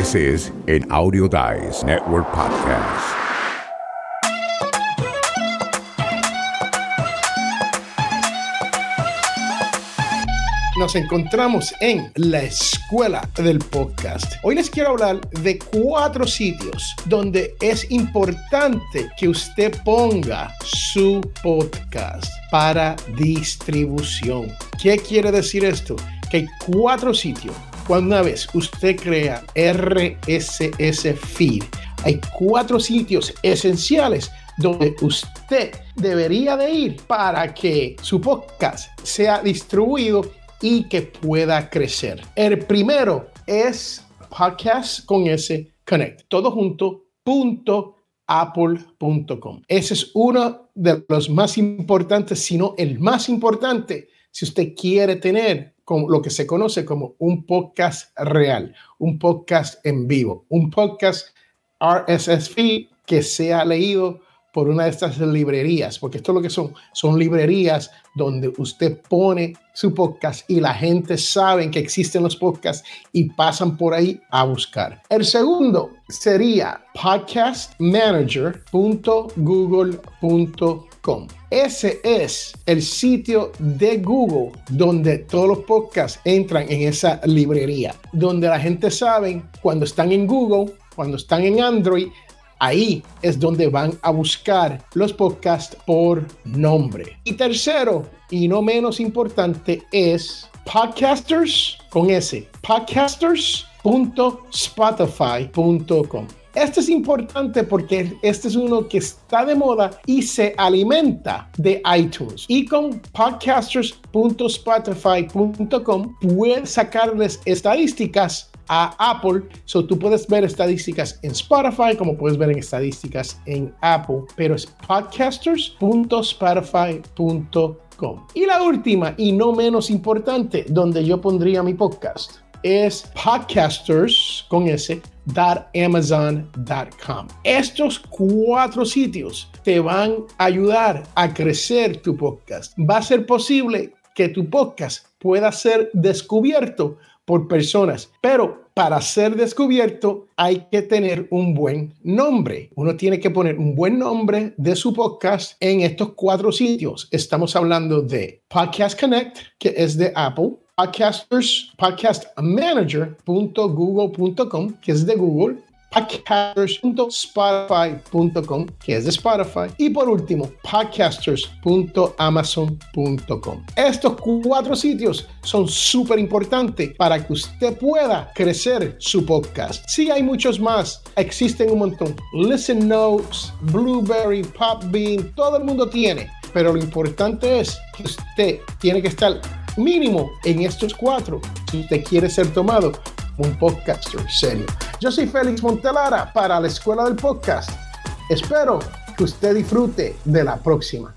This is an Audio Dice Network podcast. nos encontramos en la escuela del podcast. Hoy les quiero hablar de cuatro sitios donde es importante que usted ponga su podcast para distribución. ¿Qué quiere decir esto? Que hay cuatro sitios. Cuando una vez usted crea RSS Feed, hay cuatro sitios esenciales donde usted debería de ir para que su podcast sea distribuido y que pueda crecer. El primero es podcast con ese connect, todo. Ese es uno de los más importantes, si no el más importante, si usted quiere tener lo que se conoce como un podcast real, un podcast en vivo, un podcast RSS feed que sea leído por una de estas librerías, porque esto es lo que son, son librerías donde usted pone su podcast y la gente sabe que existen los podcasts y pasan por ahí a buscar. El segundo sería podcastmanager.google.com. Ese es el sitio de Google donde todos los podcasts entran en esa librería, donde la gente sabe cuando están en Google, cuando están en Android, Ahí es donde van a buscar los podcasts por nombre. Y tercero, y no menos importante, es podcasters con S, podcasters.spotify.com. Este es importante porque este es uno que está de moda y se alimenta de iTunes. Y con podcasters.spotify.com puedes sacarles estadísticas a Apple. So tú puedes ver estadísticas en Spotify como puedes ver en estadísticas en Apple, pero es podcasters.spotify.com. Y la última y no menos importante, donde yo pondría mi podcast, es podcasters con S Amazon.com. Estos cuatro sitios te van a ayudar a crecer tu podcast. Va a ser posible que tu podcast pueda ser descubierto por personas, pero para ser descubierto hay que tener un buen nombre. Uno tiene que poner un buen nombre de su podcast en estos cuatro sitios. Estamos hablando de Podcast Connect, que es de Apple, podcasters, podcastmanager.google.com, que es de Google, podcasters.spotify.com, que es de Spotify, y por último, podcasters.amazon.com. Estos cuatro sitios son súper importantes para que usted pueda crecer su podcast. Sí, hay muchos más, existen un montón. Listen Notes, Blueberry, Popbean, todo el mundo tiene, pero lo importante es que usted tiene que estar mínimo en estos cuatro si usted quiere ser tomado un podcaster serio. Yo soy Félix Montelara para la Escuela del Podcast. Espero que usted disfrute de la próxima.